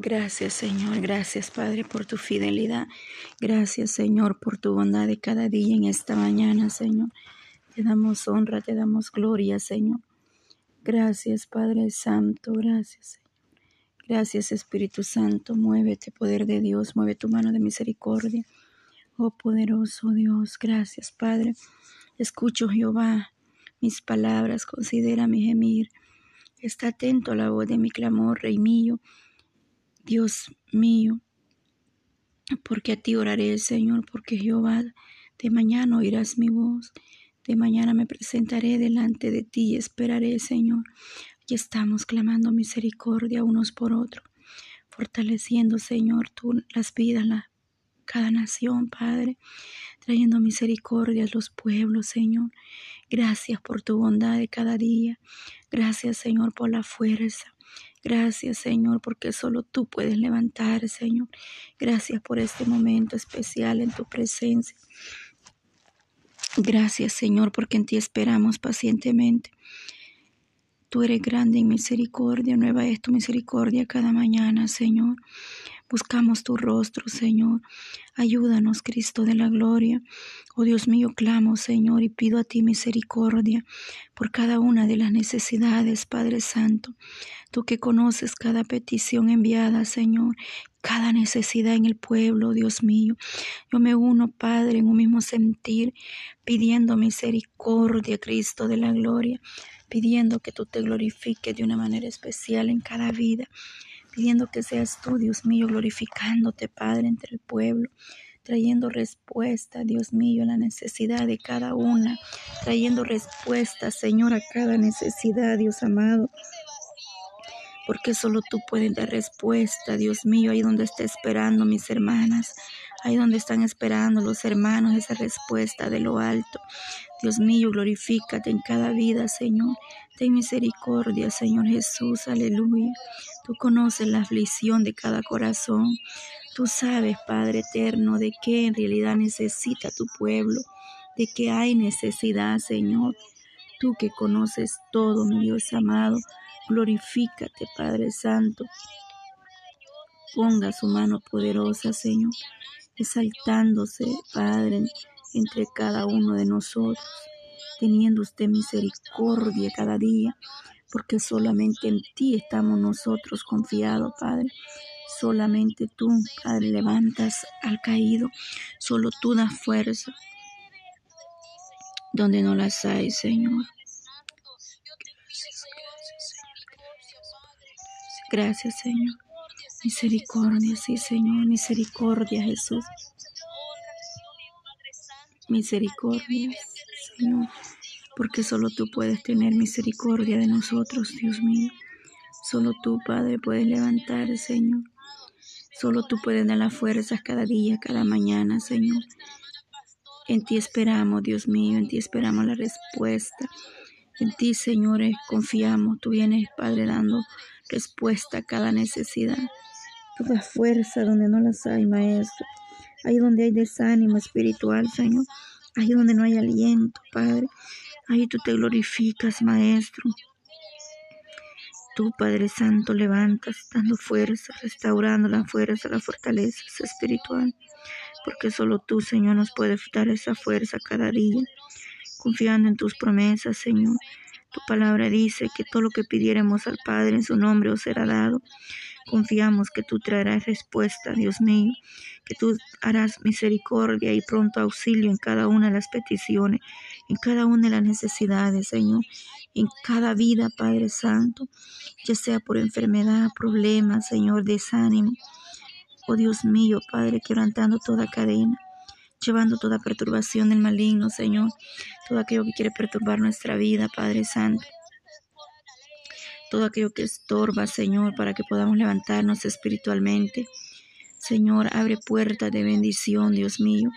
Gracias Señor, gracias Padre por tu fidelidad. Gracias Señor por tu bondad de cada día en esta mañana, Señor. Te damos honra, te damos gloria, Señor. Gracias Padre Santo, gracias Señor. Gracias Espíritu Santo, muévete poder de Dios, mueve tu mano de misericordia. Oh poderoso Dios, gracias Padre. Escucho Jehová mis palabras, considera mi gemir. Está atento a la voz de mi clamor, Rey mío. Dios mío, porque a ti oraré, Señor, porque Jehová, de mañana oirás mi voz, de mañana me presentaré delante de ti y esperaré, Señor. Y estamos clamando misericordia unos por otros, fortaleciendo, Señor, tú las vidas, la, cada nación, Padre, trayendo misericordia a los pueblos, Señor. Gracias por tu bondad de cada día. Gracias, Señor, por la fuerza. Gracias, Señor, porque solo tú puedes levantar, Señor. Gracias por este momento especial en tu presencia. Gracias, Señor, porque en ti esperamos pacientemente. Tú eres grande en misericordia, nueva es tu misericordia cada mañana, Señor. Buscamos tu rostro, Señor. Ayúdanos, Cristo de la gloria. Oh Dios mío, clamo, Señor, y pido a ti misericordia por cada una de las necesidades, Padre Santo. Tú que conoces cada petición enviada, Señor, cada necesidad en el pueblo, Dios mío. Yo me uno, Padre, en un mismo sentir, pidiendo misericordia, Cristo de la gloria, pidiendo que tú te glorifiques de una manera especial en cada vida pidiendo que seas tú, Dios mío, glorificándote, Padre, entre el pueblo, trayendo respuesta, Dios mío, a la necesidad de cada una, trayendo respuesta, Señor, a cada necesidad, Dios amado. Porque solo tú puedes dar respuesta, Dios mío, ahí donde está esperando mis hermanas, ahí donde están esperando los hermanos esa respuesta de lo alto. Dios mío, glorifícate en cada vida, Señor. Ten misericordia, Señor Jesús, aleluya. Tú conoces la aflicción de cada corazón. Tú sabes, Padre eterno, de qué en realidad necesita tu pueblo, de qué hay necesidad, Señor. Tú que conoces todo, mi Dios amado, glorifícate, Padre Santo. Ponga su mano poderosa, Señor, exaltándose, Padre, entre cada uno de nosotros, teniendo usted misericordia cada día porque solamente en ti estamos nosotros confiados, Padre. Solamente tú, Padre, levantas al caído. Solo tú das fuerza donde no las hay, Señor. Gracias, Señor. Misericordia, sí, Señor. Misericordia, Jesús. Misericordia, Señor porque solo tú puedes tener misericordia de nosotros, Dios mío. Solo tú, Padre, puedes levantar, Señor. Solo tú puedes dar las fuerzas cada día, cada mañana, Señor. En ti esperamos, Dios mío, en ti esperamos la respuesta. En ti, Señor, confiamos. Tú vienes, Padre, dando respuesta a cada necesidad. Toda fuerza donde no las hay, Maestro. Ahí donde hay desánimo espiritual, Señor. Ahí donde no hay aliento, Padre. Ahí tú te glorificas, Maestro. Tú, Padre Santo, levantas, dando fuerza, restaurando la fuerza, la fortaleza espiritual. Porque solo tú, Señor, nos puedes dar esa fuerza cada día. Confiando en tus promesas, Señor. Tu palabra dice que todo lo que pidiéramos al Padre en su nombre os será dado. Confiamos que tú traerás respuesta, Dios mío, que tú harás misericordia y pronto auxilio en cada una de las peticiones, en cada una de las necesidades, Señor, en cada vida, Padre Santo, ya sea por enfermedad, problemas, Señor, desánimo. Oh Dios mío, Padre, quebrantando toda cadena, llevando toda perturbación del maligno, Señor, todo aquello que quiere perturbar nuestra vida, Padre Santo todo aquello que estorba, Señor, para que podamos levantarnos espiritualmente. Señor, abre puertas de bendición, Dios mío.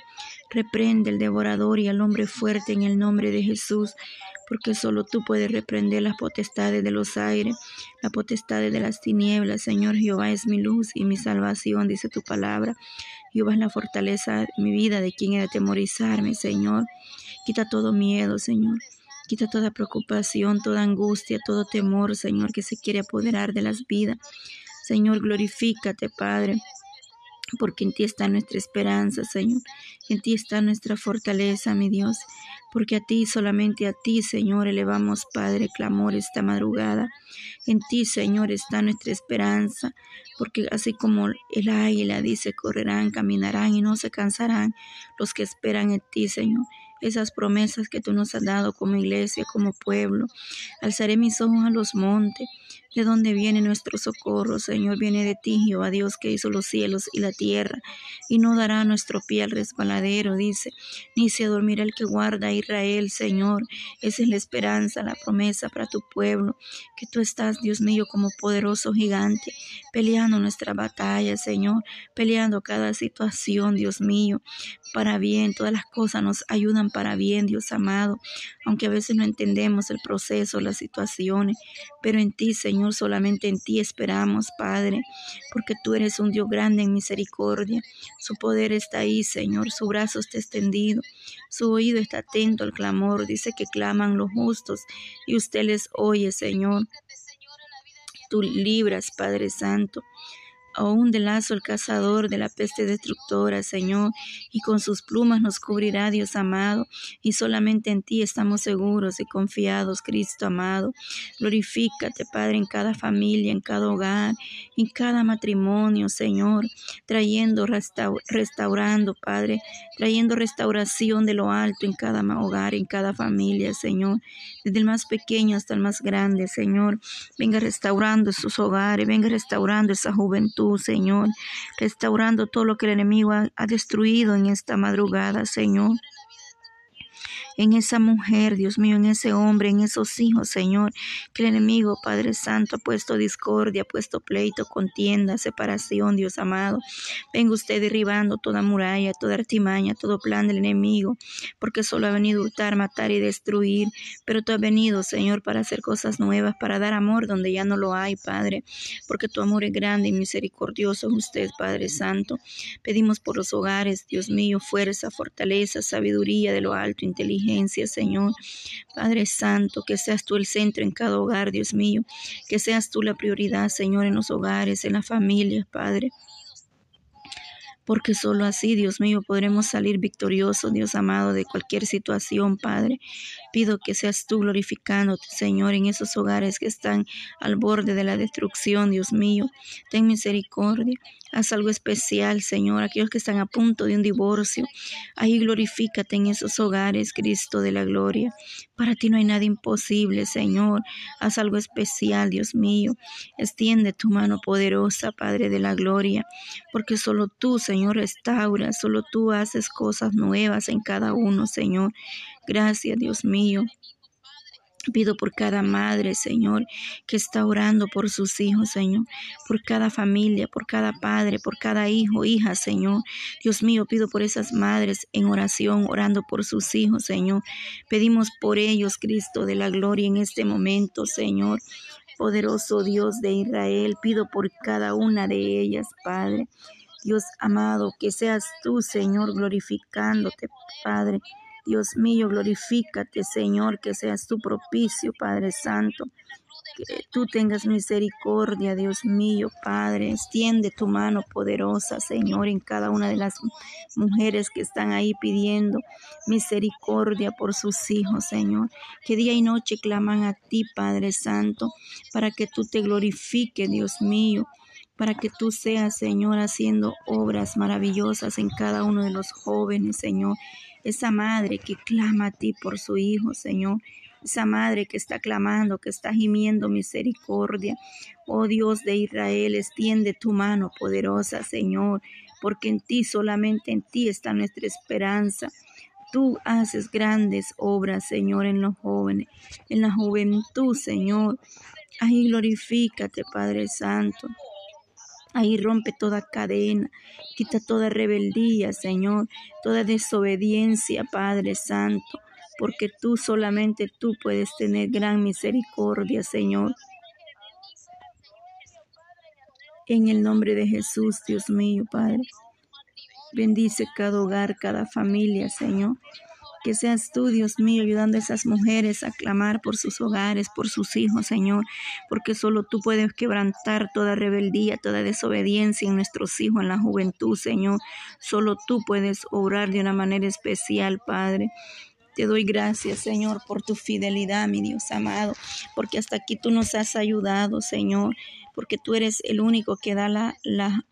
Reprende el devorador y al hombre fuerte en el nombre de Jesús, porque solo tú puedes reprender las potestades de los aires, las potestades de las tinieblas. Señor, Jehová es mi luz y mi salvación, dice tu palabra. Jehová es la fortaleza de mi vida, de quien he de temorizarme, Señor. Quita todo miedo, Señor. Quita toda preocupación, toda angustia, todo temor, Señor, que se quiere apoderar de las vidas. Señor, glorifícate, Padre porque en ti está nuestra esperanza, Señor. En ti está nuestra fortaleza, mi Dios. Porque a ti, solamente a ti, Señor, elevamos, Padre, clamor esta madrugada. En ti, Señor, está nuestra esperanza. Porque así como el águila dice, correrán, caminarán y no se cansarán los que esperan en ti, Señor esas promesas que tú nos has dado como iglesia, como pueblo. Alzaré mis ojos a los montes ¿De dónde viene nuestro socorro? Señor, viene de ti, Jehová Dios, que hizo los cielos y la tierra, y no dará nuestro pie al resbaladero, dice, ni se dormirá el que guarda a Israel, Señor. Esa es la esperanza, la promesa para tu pueblo, que tú estás, Dios mío, como poderoso gigante, peleando nuestra batalla, Señor, peleando cada situación, Dios mío, para bien. Todas las cosas nos ayudan para bien, Dios amado, aunque a veces no entendemos el proceso, las situaciones, pero en ti, Señor, Señor, solamente en ti esperamos, Padre, porque tú eres un Dios grande en misericordia. Su poder está ahí, Señor, su brazo está extendido, su oído está atento al clamor. Dice que claman los justos y usted les oye, Señor. Tú libras, Padre Santo aún de lazo el cazador de la peste destructora, Señor, y con sus plumas nos cubrirá, Dios amado, y solamente en ti estamos seguros y confiados, Cristo amado. Glorifícate, Padre, en cada familia, en cada hogar, en cada matrimonio, Señor, trayendo, restaurando, Padre, trayendo restauración de lo alto en cada hogar, en cada familia, Señor, desde el más pequeño hasta el más grande, Señor. Venga restaurando esos hogares, venga restaurando esa juventud Señor, restaurando todo lo que el enemigo ha destruido en esta madrugada, Señor en esa mujer, Dios mío, en ese hombre, en esos hijos, Señor, que el enemigo, Padre Santo, ha puesto discordia, ha puesto pleito, contienda, separación, Dios amado. Venga usted derribando toda muralla, toda artimaña, todo plan del enemigo, porque solo ha venido a hurtar, matar y destruir, pero tú has venido, Señor, para hacer cosas nuevas, para dar amor donde ya no lo hay, Padre, porque tu amor es grande y misericordioso usted, Padre Santo. Pedimos por los hogares, Dios mío, fuerza, fortaleza, sabiduría de lo alto, inteligencia Señor. Padre Santo, que seas tú el centro en cada hogar, Dios mío. Que seas tú la prioridad, Señor, en los hogares, en las familias, Padre porque solo así, Dios mío, podremos salir victoriosos, Dios amado, de cualquier situación, Padre. Pido que seas tú glorificándote, Señor, en esos hogares que están al borde de la destrucción, Dios mío. Ten misericordia. Haz algo especial, Señor, aquellos que están a punto de un divorcio. Ahí glorifícate en esos hogares, Cristo de la gloria. Para ti no hay nada imposible, Señor. Haz algo especial, Dios mío. Extiende tu mano poderosa, Padre de la gloria, porque solo tú, Señor, restauras, solo tú haces cosas nuevas en cada uno, Señor. Gracias, Dios mío. Pido por cada madre, Señor, que está orando por sus hijos, Señor, por cada familia, por cada padre, por cada hijo, hija, Señor. Dios mío, pido por esas madres en oración, orando por sus hijos, Señor. Pedimos por ellos, Cristo de la gloria, en este momento, Señor. Poderoso Dios de Israel, pido por cada una de ellas, Padre. Dios amado, que seas tú, Señor, glorificándote, Padre Dios mío, glorifícate, Señor, que seas tu propicio, Padre Santo. Que tú tengas misericordia, Dios mío, Padre. Extiende tu mano poderosa, Señor, en cada una de las mujeres que están ahí pidiendo misericordia por sus hijos, Señor. Que día y noche claman a ti, Padre Santo, para que tú te glorifiques, Dios mío para que tú seas, Señor, haciendo obras maravillosas en cada uno de los jóvenes, Señor, esa madre que clama a ti por su hijo, Señor. Esa madre que está clamando, que está gimiendo misericordia. Oh Dios de Israel, extiende tu mano poderosa, Señor, porque en ti, solamente en ti está nuestra esperanza. Tú haces grandes obras, Señor, en los jóvenes, en la juventud, Señor. Ahí glorifícate, Padre Santo. Ahí rompe toda cadena, quita toda rebeldía, Señor, toda desobediencia, Padre Santo, porque tú solamente tú puedes tener gran misericordia, Señor. En el nombre de Jesús, Dios mío, Padre. Bendice cada hogar, cada familia, Señor. Que seas tú, Dios mío, ayudando a esas mujeres a clamar por sus hogares, por sus hijos, Señor, porque solo tú puedes quebrantar toda rebeldía, toda desobediencia en nuestros hijos, en la juventud, Señor. Solo tú puedes obrar de una manera especial, Padre. Te doy gracias, Señor, por tu fidelidad, mi Dios amado, porque hasta aquí tú nos has ayudado, Señor, porque tú eres el único que da la, la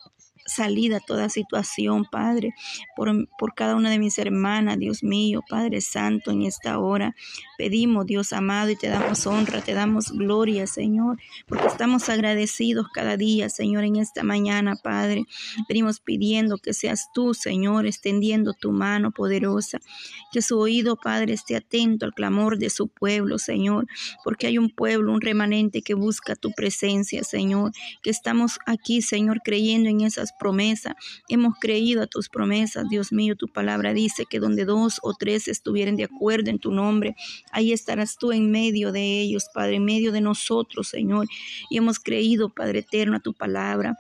salida a toda situación, Padre, por, por cada una de mis hermanas, Dios mío, Padre Santo, en esta hora. Pedimos, Dios amado, y te damos honra, te damos gloria, Señor, porque estamos agradecidos cada día, Señor, en esta mañana, Padre. Venimos pidiendo que seas tú, Señor, extendiendo tu mano poderosa, que su oído, Padre, esté atento al clamor de su pueblo, Señor, porque hay un pueblo, un remanente que busca tu presencia, Señor, que estamos aquí, Señor, creyendo en esas promesas. Hemos creído a tus promesas, Dios mío, tu palabra dice que donde dos o tres estuvieran de acuerdo en tu nombre, Ahí estarás tú en medio de ellos, Padre, en medio de nosotros, Señor. Y hemos creído, Padre eterno, a tu palabra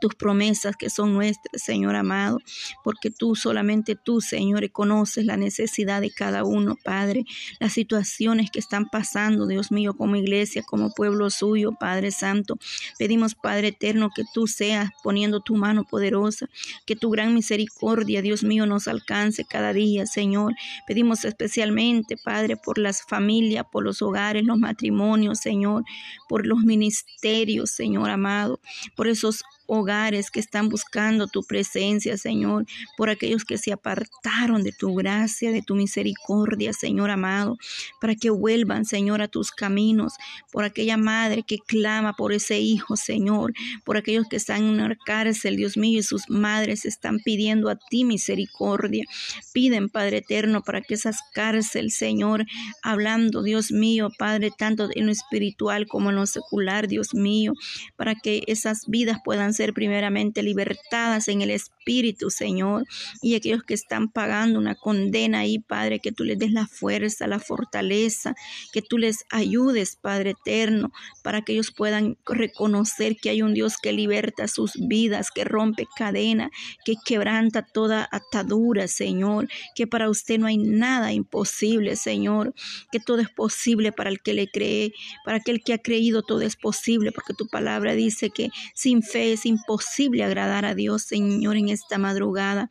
tus promesas que son nuestras, Señor amado, porque tú, solamente tú, Señor, conoces la necesidad de cada uno, Padre, las situaciones que están pasando, Dios mío, como iglesia, como pueblo suyo, Padre Santo. Pedimos, Padre eterno, que tú seas poniendo tu mano poderosa, que tu gran misericordia, Dios mío, nos alcance cada día, Señor. Pedimos especialmente, Padre, por las familias, por los hogares, los matrimonios, Señor, por los ministerios, Señor amado, por esos hogares que están buscando tu presencia, Señor, por aquellos que se apartaron de tu gracia, de tu misericordia, Señor amado, para que vuelvan, Señor, a tus caminos, por aquella madre que clama por ese hijo, Señor, por aquellos que están en una cárcel, Dios mío, y sus madres están pidiendo a ti misericordia. Piden, Padre eterno, para que esas cárceles, Señor, hablando, Dios mío, Padre, tanto en lo espiritual como en lo secular, Dios mío, para que esas vidas puedan ser primeramente libertadas en el Espíritu, Señor. Y aquellos que están pagando una condena ahí, Padre, que tú les des la fuerza, la fortaleza, que tú les ayudes, Padre eterno, para que ellos puedan reconocer que hay un Dios que liberta sus vidas, que rompe cadena, que quebranta toda atadura, Señor, que para usted no hay nada imposible, Señor, que todo es posible para el que le cree, para aquel que ha creído todo es posible, porque tu palabra dice que sin fe es imposible agradar a Dios, Señor, en esta madrugada.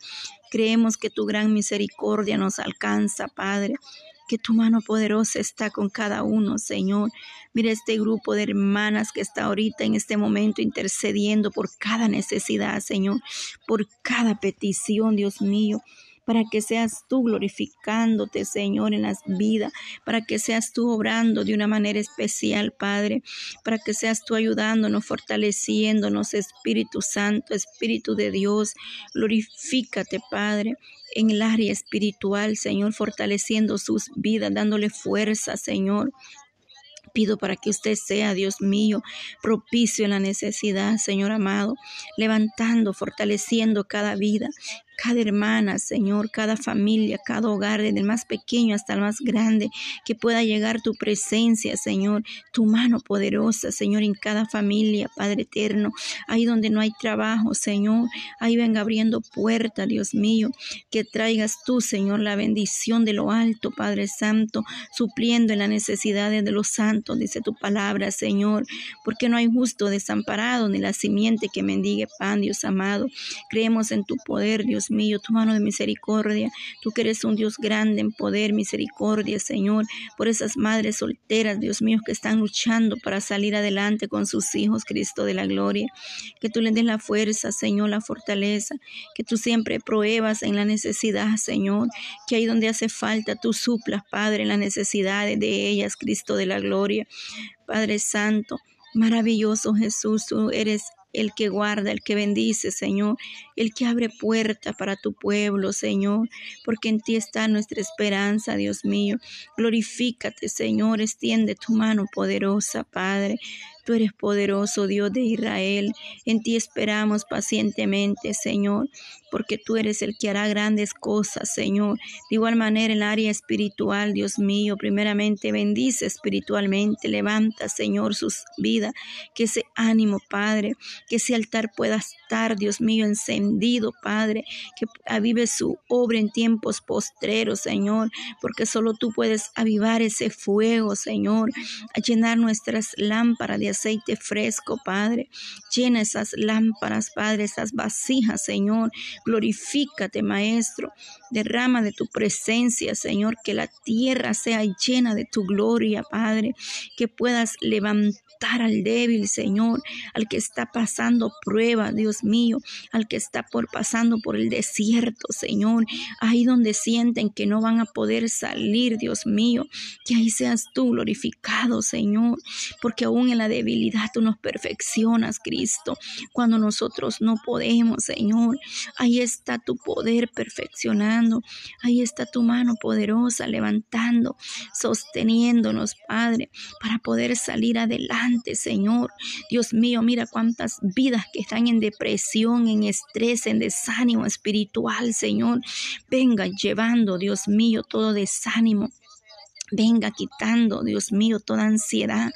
Creemos que tu gran misericordia nos alcanza, Padre que tu mano poderosa está con cada uno, Señor. Mira este grupo de hermanas que está ahorita en este momento intercediendo por cada necesidad, Señor, por cada petición, Dios mío para que seas tú glorificándote, Señor, en las vidas, para que seas tú obrando de una manera especial, Padre, para que seas tú ayudándonos, fortaleciéndonos, Espíritu Santo, Espíritu de Dios. Glorifícate, Padre en el área espiritual, Señor, fortaleciendo sus vidas, dándole fuerza, Señor, Pido para que usted sea, Dios mío, propicio en la necesidad, Señor amado, levantando, fortaleciendo cada vida, cada hermana, Señor, cada familia, cada hogar, desde el más pequeño hasta el más grande, que pueda llegar tu presencia, Señor, tu mano poderosa, Señor, en cada familia, Padre eterno, ahí donde no hay trabajo, Señor, ahí venga abriendo puertas, Dios mío, que traigas tú, Señor, la bendición de lo alto, Padre Santo, supliendo en las necesidades de los santos, dice tu palabra, Señor, porque no hay justo desamparado ni la simiente que mendigue pan, Dios amado. Creemos en tu poder, Dios mío, tu mano de misericordia. Tú que eres un Dios grande en poder, misericordia, Señor, por esas madres solteras, Dios mío, que están luchando para salir adelante con sus hijos, Cristo de la gloria. Que tú les des la fuerza, Señor, la fortaleza. Que tú siempre pruebas en la necesidad, Señor. Que ahí donde hace falta, tú suplas, Padre, en las necesidades de ellas, Cristo de la gloria. Padre Santo. Maravilloso Jesús, tú eres el que guarda, el que bendice, Señor, el que abre puerta para tu pueblo, Señor, porque en ti está nuestra esperanza, Dios mío. Glorifícate, Señor, extiende tu mano poderosa, Padre. Tú eres poderoso, Dios de Israel. En ti esperamos pacientemente, Señor porque tú eres el que hará grandes cosas, Señor. De igual manera, en el área espiritual, Dios mío, primeramente bendice espiritualmente, levanta, Señor, sus vidas, que ese ánimo, Padre, que ese altar pueda estar, Dios mío, encendido, Padre, que avive su obra en tiempos postreros, Señor, porque solo tú puedes avivar ese fuego, Señor, a llenar nuestras lámparas de aceite fresco, Padre. Llena esas lámparas, Padre, esas vasijas, Señor, Glorifícate, Maestro. Derrama de tu presencia, Señor, que la tierra sea llena de tu gloria, Padre. Que puedas levantar al débil, Señor, al que está pasando prueba, Dios mío, al que está por pasando por el desierto, Señor. Ahí donde sienten que no van a poder salir, Dios mío. Que ahí seas tú glorificado, Señor. Porque aún en la debilidad tú nos perfeccionas, Cristo. Cuando nosotros no podemos, Señor. Ahí está tu poder perfeccionando. Ahí está tu mano poderosa levantando, sosteniéndonos, Padre, para poder salir adelante, Señor. Dios mío, mira cuántas vidas que están en depresión, en estrés, en desánimo espiritual, Señor. Venga llevando, Dios mío, todo desánimo Venga quitando, Dios mío, toda ansiedad,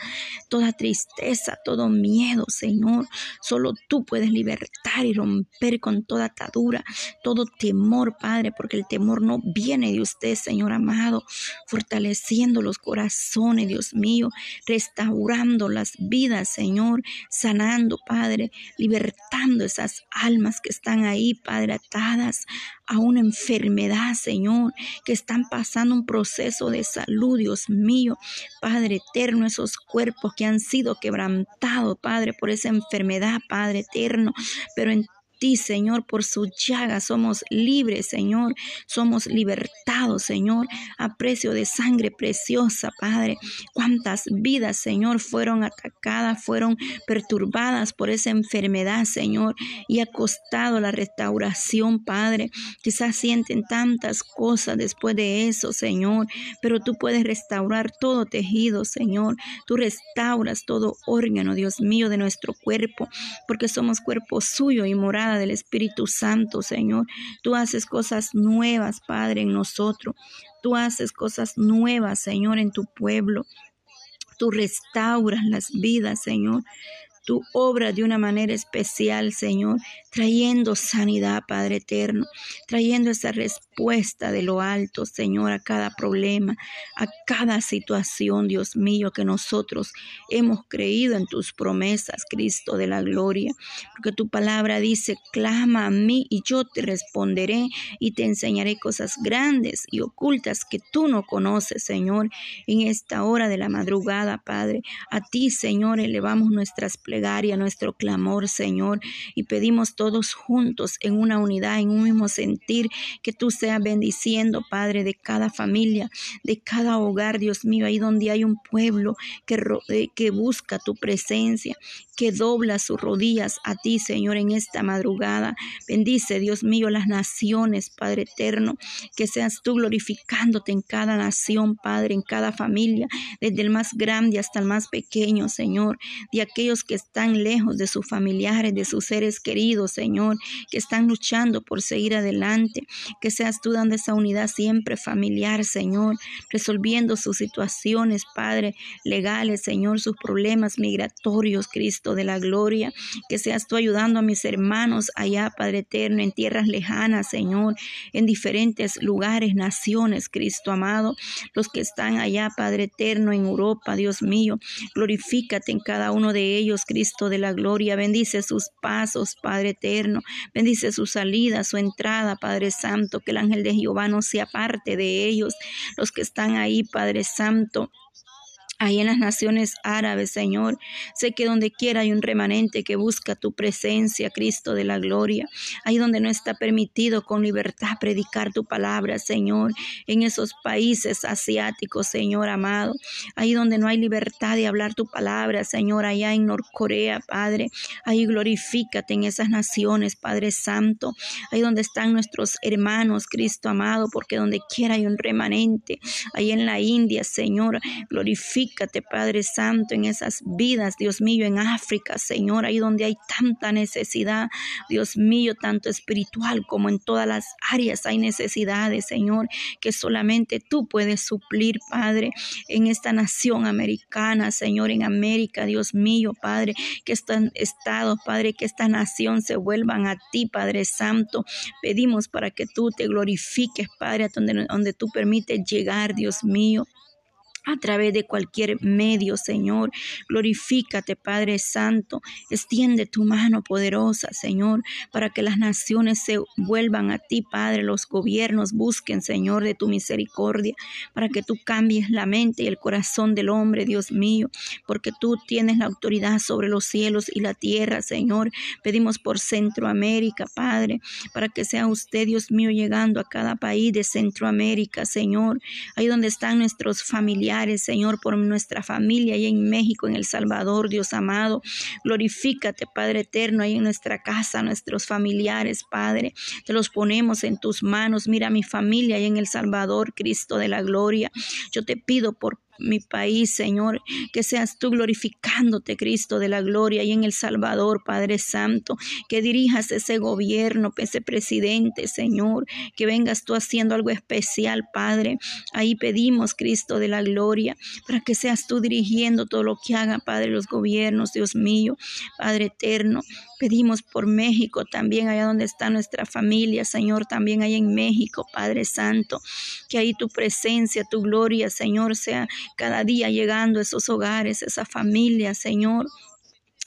toda tristeza, todo miedo, Señor. Solo tú puedes libertar y romper con toda atadura, todo temor, Padre, porque el temor no viene de usted, Señor amado, fortaleciendo los corazones, Dios mío, restaurando las vidas, Señor, sanando, Padre, libertando esas almas que están ahí, Padre, atadas a una enfermedad, Señor, que están pasando un proceso de salud, Dios mío, Padre eterno, esos cuerpos que han sido quebrantados, Padre, por esa enfermedad, Padre eterno, pero en Señor, por su llaga somos libres, Señor, somos libertados, Señor, a precio de sangre preciosa, Padre. Cuántas vidas, Señor, fueron atacadas, fueron perturbadas por esa enfermedad, Señor, y ha costado la restauración, Padre. Quizás sienten tantas cosas después de eso, Señor, pero tú puedes restaurar todo tejido, Señor. Tú restauras todo órgano, Dios mío, de nuestro cuerpo, porque somos cuerpo suyo y morada del Espíritu Santo, Señor. Tú haces cosas nuevas, Padre, en nosotros. Tú haces cosas nuevas, Señor, en tu pueblo. Tú restauras las vidas, Señor. Tú obras de una manera especial, Señor, trayendo sanidad, Padre eterno, trayendo esa respuesta de lo alto, Señor, a cada problema, a cada situación, Dios mío, que nosotros hemos creído en tus promesas, Cristo de la gloria, porque tu palabra dice, clama a mí y yo te responderé y te enseñaré cosas grandes y ocultas que tú no conoces, Señor, en esta hora de la madrugada, Padre. A ti, Señor, elevamos nuestras plegarias, nuestro clamor, Señor, y pedimos todos juntos en una unidad, en un mismo sentir, que tú seas bendiciendo, Padre, de cada familia, de cada hogar, Dios mío, ahí donde hay un pueblo que, eh, que busca tu presencia, que dobla sus rodillas a ti, Señor, en esta madrugada. Bendice, Dios mío, las naciones, Padre eterno, que seas tú glorificándote en cada nación, Padre, en cada familia, desde el más grande hasta el más pequeño, Señor, de aquellos que están lejos de sus familiares, de sus seres queridos, Señor, que están luchando por seguir adelante, que seas tú dando esa unidad siempre familiar, Señor, resolviendo sus situaciones, Padre, legales, Señor, sus problemas migratorios, Cristo de la gloria, que seas tú ayudando a mis hermanos allá, Padre eterno, en tierras lejanas, Señor, en diferentes lugares, naciones, Cristo amado, los que están allá, Padre eterno, en Europa, Dios mío, glorifícate en cada uno de ellos, Cristo de la gloria, bendice sus pasos, Padre eterno, bendice su salida, su entrada, Padre Santo, que el ángel de Jehová no sea parte de ellos, los que están ahí, Padre Santo, ahí en las naciones árabes, Señor. Sé que donde quiera hay un remanente que busca tu presencia, Cristo de la gloria. Ahí donde no está permitido con libertad predicar tu palabra, Señor. En esos países asiáticos, Señor amado. Ahí donde no hay libertad de hablar tu palabra, Señor. Allá en Norcorea, Padre. Ahí glorifícate en esas naciones, Padre Santo. Ahí donde están nuestros hermanos, Cristo amado, porque donde quiera hay un remanente. Ahí en la India, Señor. Glorifica Padre Santo, en esas vidas, Dios mío, en África, Señor, ahí donde hay tanta necesidad, Dios mío, tanto espiritual como en todas las áreas hay necesidades, Señor, que solamente tú puedes suplir, Padre, en esta nación americana, Señor, en América, Dios mío, Padre, que están estados, Padre, que esta nación se vuelvan a ti, Padre Santo. Pedimos para que tú te glorifiques, Padre, donde, donde tú permites llegar, Dios mío a través de cualquier medio, Señor. Glorifícate, Padre Santo. Extiende tu mano poderosa, Señor, para que las naciones se vuelvan a ti, Padre. Los gobiernos busquen, Señor, de tu misericordia, para que tú cambies la mente y el corazón del hombre, Dios mío, porque tú tienes la autoridad sobre los cielos y la tierra, Señor. Pedimos por Centroamérica, Padre, para que sea usted, Dios mío, llegando a cada país de Centroamérica, Señor, ahí donde están nuestros familiares Señor, por nuestra familia y en México, en El Salvador, Dios amado. Glorifícate, Padre eterno, ahí en nuestra casa, nuestros familiares, Padre. Te los ponemos en tus manos. Mira mi familia ahí en El Salvador, Cristo de la gloria. Yo te pido por mi país, Señor, que seas tú glorificándote, Cristo de la gloria, y en El Salvador, Padre Santo, que dirijas ese gobierno, ese presidente, Señor, que vengas tú haciendo algo especial, Padre. Ahí pedimos, Cristo de la gloria, para que seas tú dirigiendo todo lo que hagan, Padre, los gobiernos, Dios mío, Padre eterno. Pedimos por México también, allá donde está nuestra familia, Señor, también ahí en México, Padre Santo, que ahí tu presencia, tu gloria, Señor, sea cada día llegando a esos hogares, esa familia, Señor.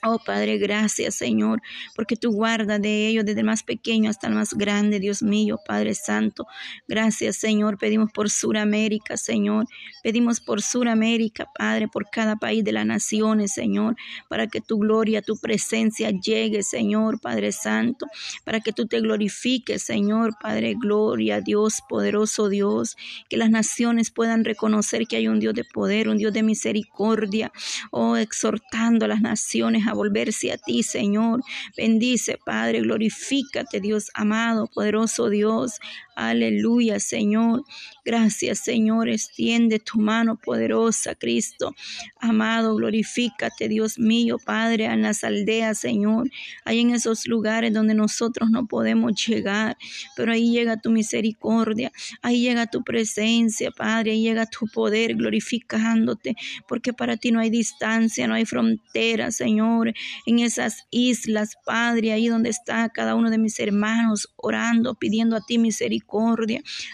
Oh Padre, gracias Señor, porque tú guardas de ellos desde el más pequeño hasta el más grande, Dios mío, Padre Santo. Gracias Señor, pedimos por Suramérica, Señor. Pedimos por Suramérica, Padre, por cada país de las naciones, Señor, para que tu gloria, tu presencia llegue, Señor, Padre Santo, para que tú te glorifiques, Señor, Padre, gloria, Dios, poderoso Dios, que las naciones puedan reconocer que hay un Dios de poder, un Dios de misericordia, oh, exhortando a las naciones a volverse a ti, Señor. Bendice, Padre, glorifícate, Dios amado, poderoso Dios. Aleluya, Señor. Gracias, Señor. Extiende tu mano poderosa, Cristo. Amado, glorifícate, Dios mío, Padre, en las aldeas, Señor. Hay en esos lugares donde nosotros no podemos llegar, pero ahí llega tu misericordia, ahí llega tu presencia, Padre, ahí llega tu poder glorificándote, porque para ti no hay distancia, no hay frontera, Señor. En esas islas, Padre, ahí donde está cada uno de mis hermanos orando, pidiendo a ti misericordia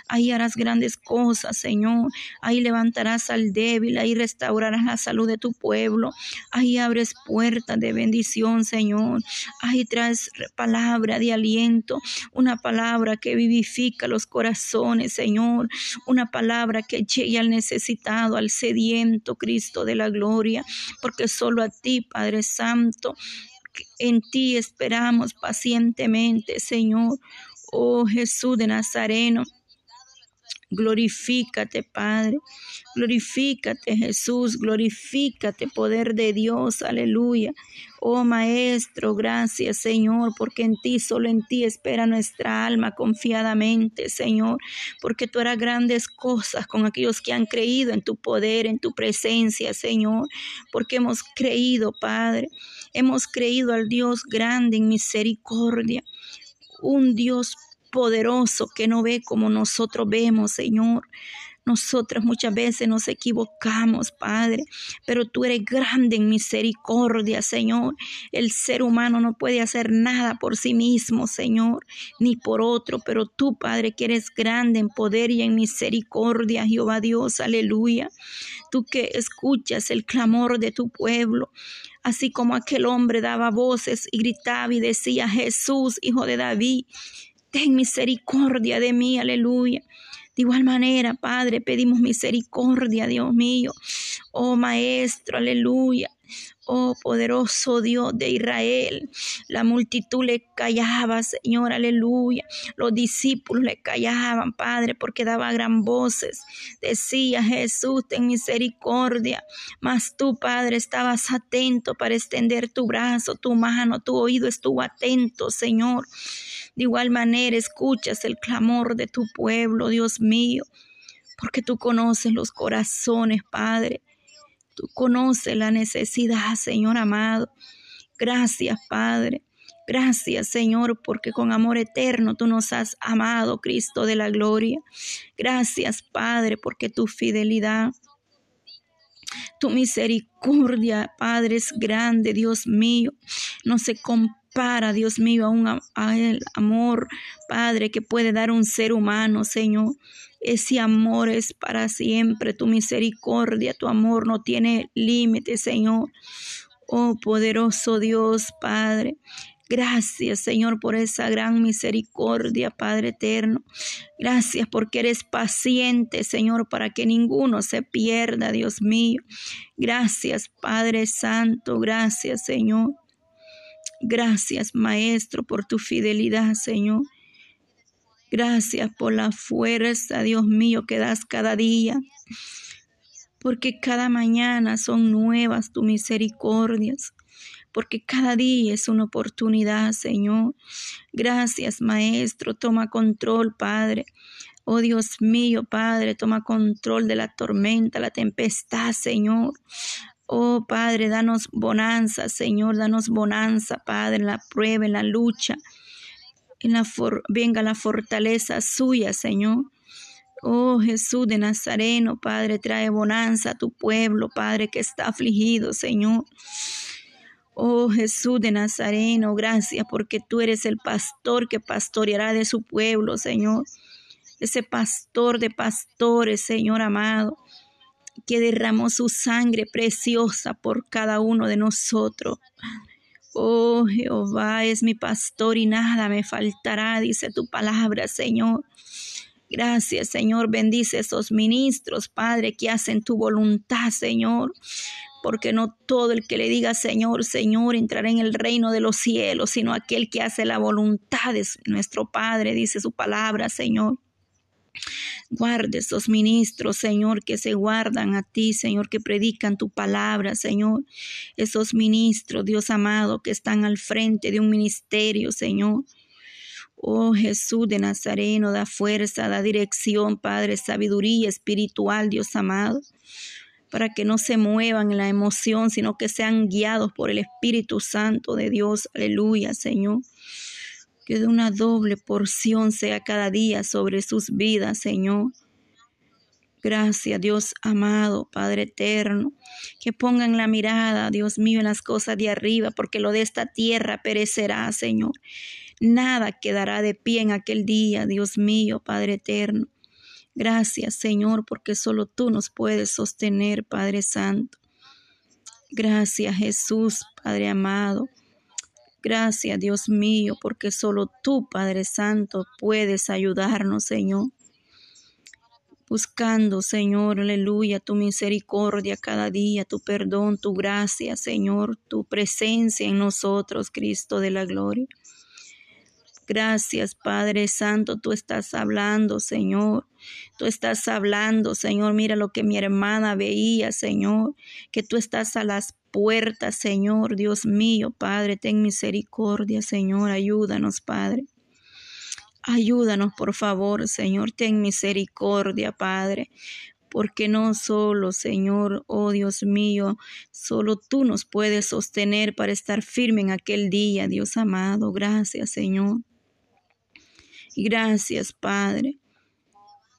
Ahí harás grandes cosas, Señor. Ahí levantarás al débil, ahí restaurarás la salud de tu pueblo. Ahí abres puertas de bendición, Señor. Ahí traes palabra de aliento, una palabra que vivifica los corazones, Señor. Una palabra que llegue al necesitado, al sediento, Cristo de la gloria, porque solo a ti, Padre Santo, en ti esperamos pacientemente, Señor. Oh Jesús de Nazareno, glorifícate, Padre. Glorifícate, Jesús. Glorifícate, poder de Dios. Aleluya. Oh Maestro, gracias, Señor, porque en ti, solo en ti espera nuestra alma confiadamente, Señor, porque tú harás grandes cosas con aquellos que han creído en tu poder, en tu presencia, Señor, porque hemos creído, Padre. Hemos creído al Dios grande en misericordia un Dios poderoso que no ve como nosotros vemos, Señor. Nosotras muchas veces nos equivocamos, Padre, pero tú eres grande en misericordia, Señor. El ser humano no puede hacer nada por sí mismo, Señor, ni por otro, pero tú, Padre, que eres grande en poder y en misericordia, Jehová Dios, aleluya. Tú que escuchas el clamor de tu pueblo, así como aquel hombre daba voces y gritaba y decía, Jesús, hijo de David, ten misericordia de mí, aleluya. De igual manera, Padre, pedimos misericordia, Dios mío. Oh Maestro, aleluya. Oh poderoso Dios de Israel, la multitud le callaba, Señor, aleluya. Los discípulos le callaban, Padre, porque daba gran voces. Decía Jesús, ten misericordia. Mas tú, Padre, estabas atento para extender tu brazo, tu mano, tu oído estuvo atento, Señor. De igual manera, escuchas el clamor de tu pueblo, Dios mío, porque tú conoces los corazones, Padre. Tú conoces la necesidad, Señor amado. Gracias, Padre. Gracias, Señor, porque con amor eterno tú nos has amado, Cristo de la gloria. Gracias, Padre, porque tu fidelidad, tu misericordia, Padre, es grande, Dios mío. No se compara, Dios mío, a, un, a el amor, Padre, que puede dar un ser humano, Señor. Ese amor es para siempre, tu misericordia, tu amor no tiene límite, Señor. Oh poderoso Dios, Padre, Gracias, Señor, por esa gran misericordia, Padre eterno. Gracias porque eres paciente, Señor, para que ninguno se pierda, Dios mío. Gracias, Padre Santo. Gracias, Señor. Gracias, Maestro, por tu fidelidad, Señor. Gracias por la fuerza, Dios mío, que das cada día. Porque cada mañana son nuevas tus misericordias porque cada día es una oportunidad, Señor. Gracias, Maestro. Toma control, Padre. Oh Dios mío, Padre, toma control de la tormenta, la tempestad, Señor. Oh Padre, danos bonanza, Señor, danos bonanza, Padre, en la prueba, en la lucha. En la venga la fortaleza suya, Señor. Oh Jesús de Nazareno, Padre, trae bonanza a tu pueblo, Padre, que está afligido, Señor. Oh Jesús de Nazareno, gracias porque tú eres el pastor que pastoreará de su pueblo, Señor. Ese pastor de pastores, Señor amado, que derramó su sangre preciosa por cada uno de nosotros. Oh Jehová es mi pastor y nada me faltará, dice tu palabra, Señor. Gracias, Señor. Bendice esos ministros, Padre, que hacen tu voluntad, Señor porque no todo el que le diga Señor, Señor entrará en el reino de los cielos, sino aquel que hace la voluntad de nuestro Padre, dice su palabra, Señor. Guarde esos ministros, Señor, que se guardan a ti, Señor, que predican tu palabra, Señor. Esos ministros, Dios amado, que están al frente de un ministerio, Señor. Oh Jesús de Nazareno, da fuerza, da dirección, Padre, sabiduría espiritual, Dios amado para que no se muevan en la emoción, sino que sean guiados por el Espíritu Santo de Dios. Aleluya, Señor. Que de una doble porción sea cada día sobre sus vidas, Señor. Gracias, Dios amado, Padre eterno. Que pongan la mirada, Dios mío, en las cosas de arriba, porque lo de esta tierra perecerá, Señor. Nada quedará de pie en aquel día, Dios mío, Padre eterno. Gracias, Señor, porque solo tú nos puedes sostener, Padre Santo. Gracias, Jesús, Padre amado. Gracias, Dios mío, porque solo tú, Padre Santo, puedes ayudarnos, Señor. Buscando, Señor, aleluya, tu misericordia cada día, tu perdón, tu gracia, Señor, tu presencia en nosotros, Cristo de la gloria. Gracias, Padre Santo, tú estás hablando, Señor. Tú estás hablando, Señor. Mira lo que mi hermana veía, Señor. Que tú estás a las puertas, Señor. Dios mío, Padre, ten misericordia, Señor. Ayúdanos, Padre. Ayúdanos, por favor, Señor. Ten misericordia, Padre porque no solo, Señor, oh Dios mío, solo tú nos puedes sostener para estar firme en aquel día, Dios amado. Gracias, Señor. Gracias, Padre,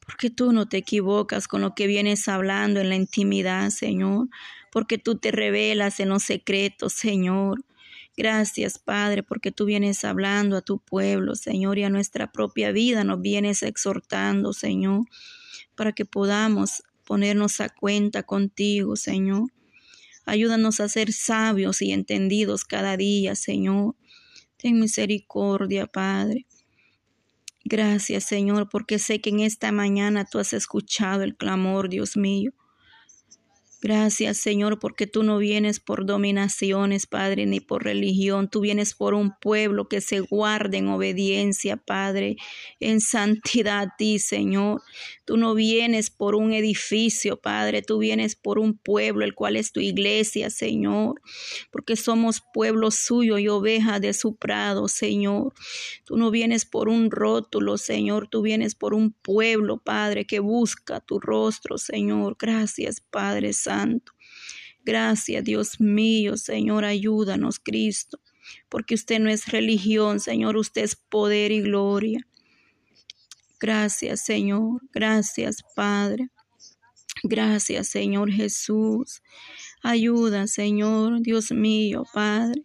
porque tú no te equivocas con lo que vienes hablando en la intimidad, Señor, porque tú te revelas en los secretos, Señor. Gracias, Padre, porque tú vienes hablando a tu pueblo, Señor, y a nuestra propia vida nos vienes exhortando, Señor, para que podamos ponernos a cuenta contigo, Señor. Ayúdanos a ser sabios y entendidos cada día, Señor. Ten misericordia, Padre. Gracias, Señor, porque sé que en esta mañana tú has escuchado el clamor, Dios mío. Gracias, Señor, porque tú no vienes por dominaciones, Padre, ni por religión. Tú vienes por un pueblo que se guarde en obediencia, Padre, en santidad a ti, Señor. Tú no vienes por un edificio, Padre, tú vienes por un pueblo, el cual es tu iglesia, Señor, porque somos pueblo suyo y oveja de su prado, Señor. Tú no vienes por un rótulo, Señor, tú vienes por un pueblo, Padre, que busca tu rostro, Señor. Gracias, Padre Santo. Gracias, Dios mío, Señor, ayúdanos, Cristo, porque usted no es religión, Señor, usted es poder y gloria. Gracias, Señor, gracias, Padre. Gracias, Señor Jesús. Ayuda, Señor, Dios mío, Padre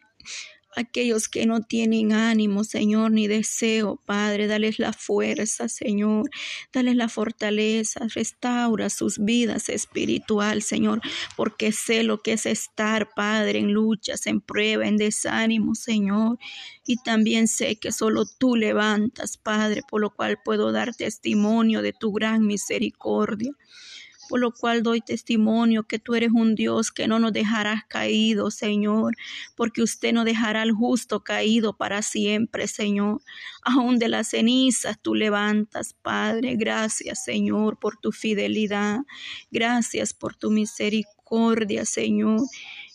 aquellos que no tienen ánimo, Señor, ni deseo, Padre, dales la fuerza, Señor, dales la fortaleza, restaura sus vidas espiritual, Señor, porque sé lo que es estar, Padre, en luchas, en prueba, en desánimo, Señor, y también sé que solo tú levantas, Padre, por lo cual puedo dar testimonio de tu gran misericordia por lo cual doy testimonio que tú eres un Dios que no nos dejarás caídos, Señor, porque usted no dejará al justo caído para siempre, Señor. Aún de las cenizas tú levantas, Padre. Gracias, Señor, por tu fidelidad. Gracias por tu misericordia, Señor.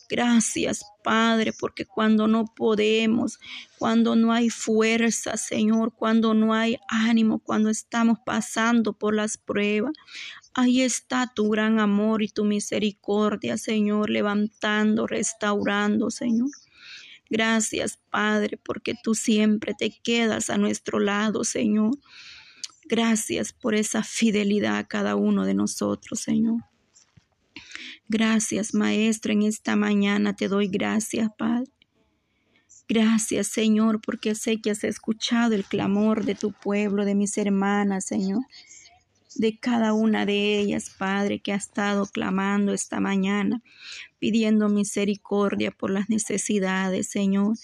Gracias, Padre, porque cuando no podemos, cuando no hay fuerza, Señor, cuando no hay ánimo, cuando estamos pasando por las pruebas, Ahí está tu gran amor y tu misericordia, Señor, levantando, restaurando, Señor. Gracias, Padre, porque tú siempre te quedas a nuestro lado, Señor. Gracias por esa fidelidad a cada uno de nosotros, Señor. Gracias, Maestro, en esta mañana te doy gracias, Padre. Gracias, Señor, porque sé que has escuchado el clamor de tu pueblo, de mis hermanas, Señor de cada una de ellas, Padre, que ha estado clamando esta mañana, pidiendo misericordia por las necesidades, Señor,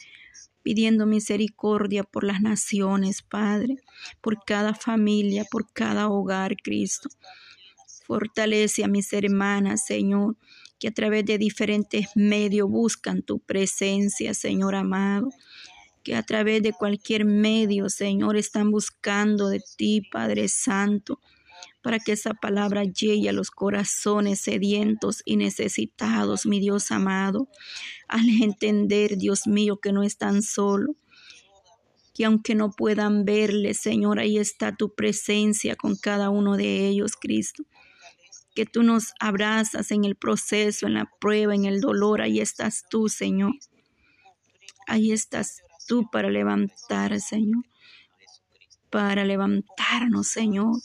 pidiendo misericordia por las naciones, Padre, por cada familia, por cada hogar, Cristo. Fortalece a mis hermanas, Señor, que a través de diferentes medios buscan tu presencia, Señor amado que a través de cualquier medio, Señor, están buscando de ti, Padre Santo para que esa palabra llegue a los corazones sedientos y necesitados, mi Dios amado, al entender, Dios mío, que no están solos, que aunque no puedan verle, Señor, ahí está tu presencia con cada uno de ellos, Cristo. Que tú nos abrazas en el proceso, en la prueba, en el dolor, ahí estás tú, Señor. Ahí estás tú para levantar, Señor. Para levantarnos, Señor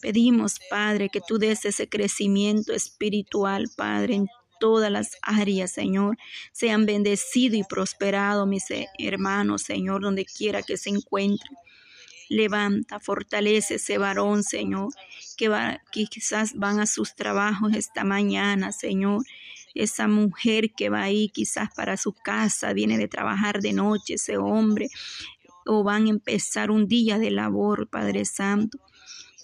Pedimos, Padre, que tú des ese crecimiento espiritual, Padre, en todas las áreas, Señor. Sean bendecidos y prosperados mis hermanos, Señor, donde quiera que se encuentren. Levanta, fortalece ese varón, Señor, que, va, que quizás van a sus trabajos esta mañana, Señor. Esa mujer que va ahí quizás para su casa, viene de trabajar de noche, ese hombre, o van a empezar un día de labor, Padre Santo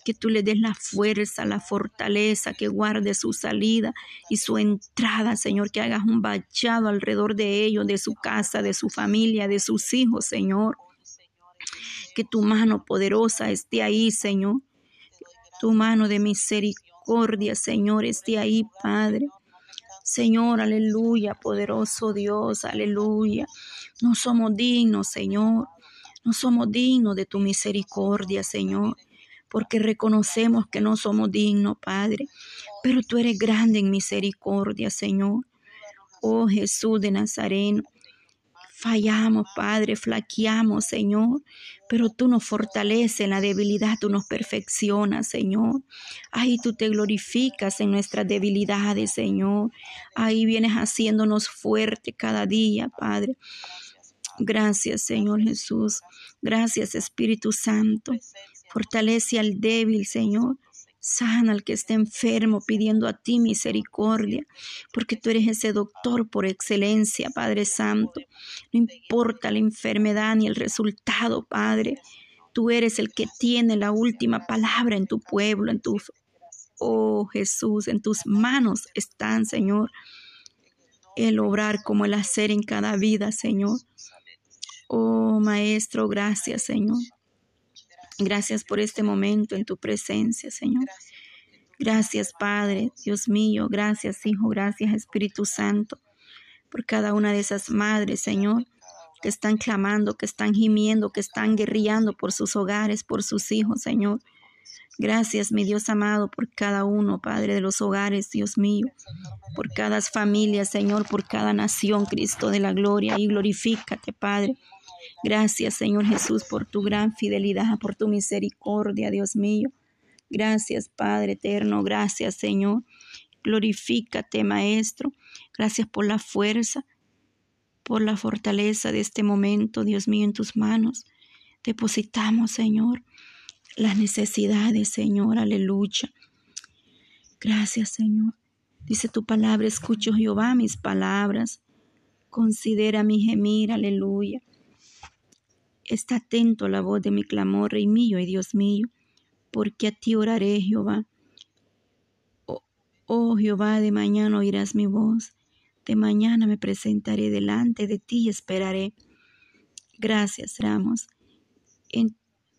que tú le des la fuerza, la fortaleza, que guarde su salida y su entrada, Señor, que hagas un vallado alrededor de ellos, de su casa, de su familia, de sus hijos, Señor. Que tu mano poderosa esté ahí, Señor. Tu mano de misericordia, Señor, esté ahí, Padre. Señor, aleluya, poderoso Dios, aleluya. No somos dignos, Señor. No somos dignos de tu misericordia, Señor porque reconocemos que no somos dignos, Padre, pero tú eres grande en misericordia, Señor. Oh Jesús de Nazareno, fallamos, Padre, flaqueamos, Señor, pero tú nos fortaleces en la debilidad, tú nos perfeccionas, Señor. Ahí tú te glorificas en nuestras debilidades, Señor. Ahí vienes haciéndonos fuerte cada día, Padre. Gracias, Señor Jesús. Gracias, Espíritu Santo. Fortalece al débil, Señor. Sana al que esté enfermo, pidiendo a ti misericordia, porque tú eres ese doctor por excelencia, Padre Santo. No importa la enfermedad ni el resultado, Padre. Tú eres el que tiene la última palabra en tu pueblo, en tu, oh Jesús, en tus manos están, Señor, el obrar como el hacer en cada vida, Señor. Oh Maestro, gracias, Señor. Gracias por este momento en tu presencia, Señor. Gracias, Padre, Dios mío. Gracias, Hijo. Gracias, Espíritu Santo, por cada una de esas madres, Señor, que están clamando, que están gimiendo, que están guerreando por sus hogares, por sus hijos, Señor. Gracias, mi Dios amado, por cada uno, Padre, de los hogares, Dios mío, por cada familia, Señor, por cada nación, Cristo de la gloria, y glorifícate, Padre. Gracias, Señor Jesús, por tu gran fidelidad, por tu misericordia, Dios mío. Gracias, Padre eterno, gracias, Señor. Glorifícate, Maestro. Gracias por la fuerza, por la fortaleza de este momento, Dios mío, en tus manos. Depositamos, Señor, las necesidades, Señor, aleluya. Gracias, Señor. Dice tu palabra, escucho Jehová mis palabras. Considera mi gemir, aleluya. Está atento a la voz de mi clamor, Rey mío y Dios mío, porque a ti oraré, Jehová. Oh, oh Jehová, de mañana oirás mi voz. De mañana me presentaré delante de ti y esperaré. Gracias, Ramos.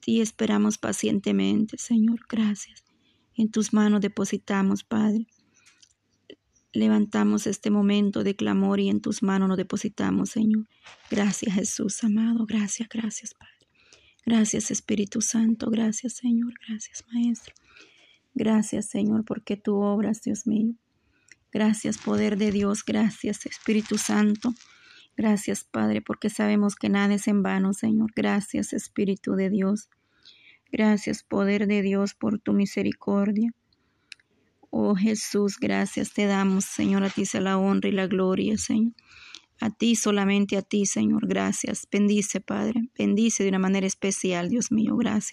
Ti esperamos pacientemente, Señor. Gracias. En tus manos depositamos, Padre. Levantamos este momento de clamor y en tus manos nos depositamos, Señor. Gracias, Jesús, amado. Gracias, gracias, Padre. Gracias, Espíritu Santo. Gracias, Señor. Gracias, Maestro. Gracias, Señor, porque tú obras, Dios mío. Gracias, poder de Dios. Gracias, Espíritu Santo. Gracias, Padre, porque sabemos que nada es en vano, Señor. Gracias, Espíritu de Dios. Gracias, poder de Dios, por tu misericordia. Oh Jesús, gracias te damos, Señor, a ti sea la honra y la gloria, Señor. A ti, solamente a ti, Señor, gracias. Bendice, Padre. Bendice de una manera especial, Dios mío, gracias.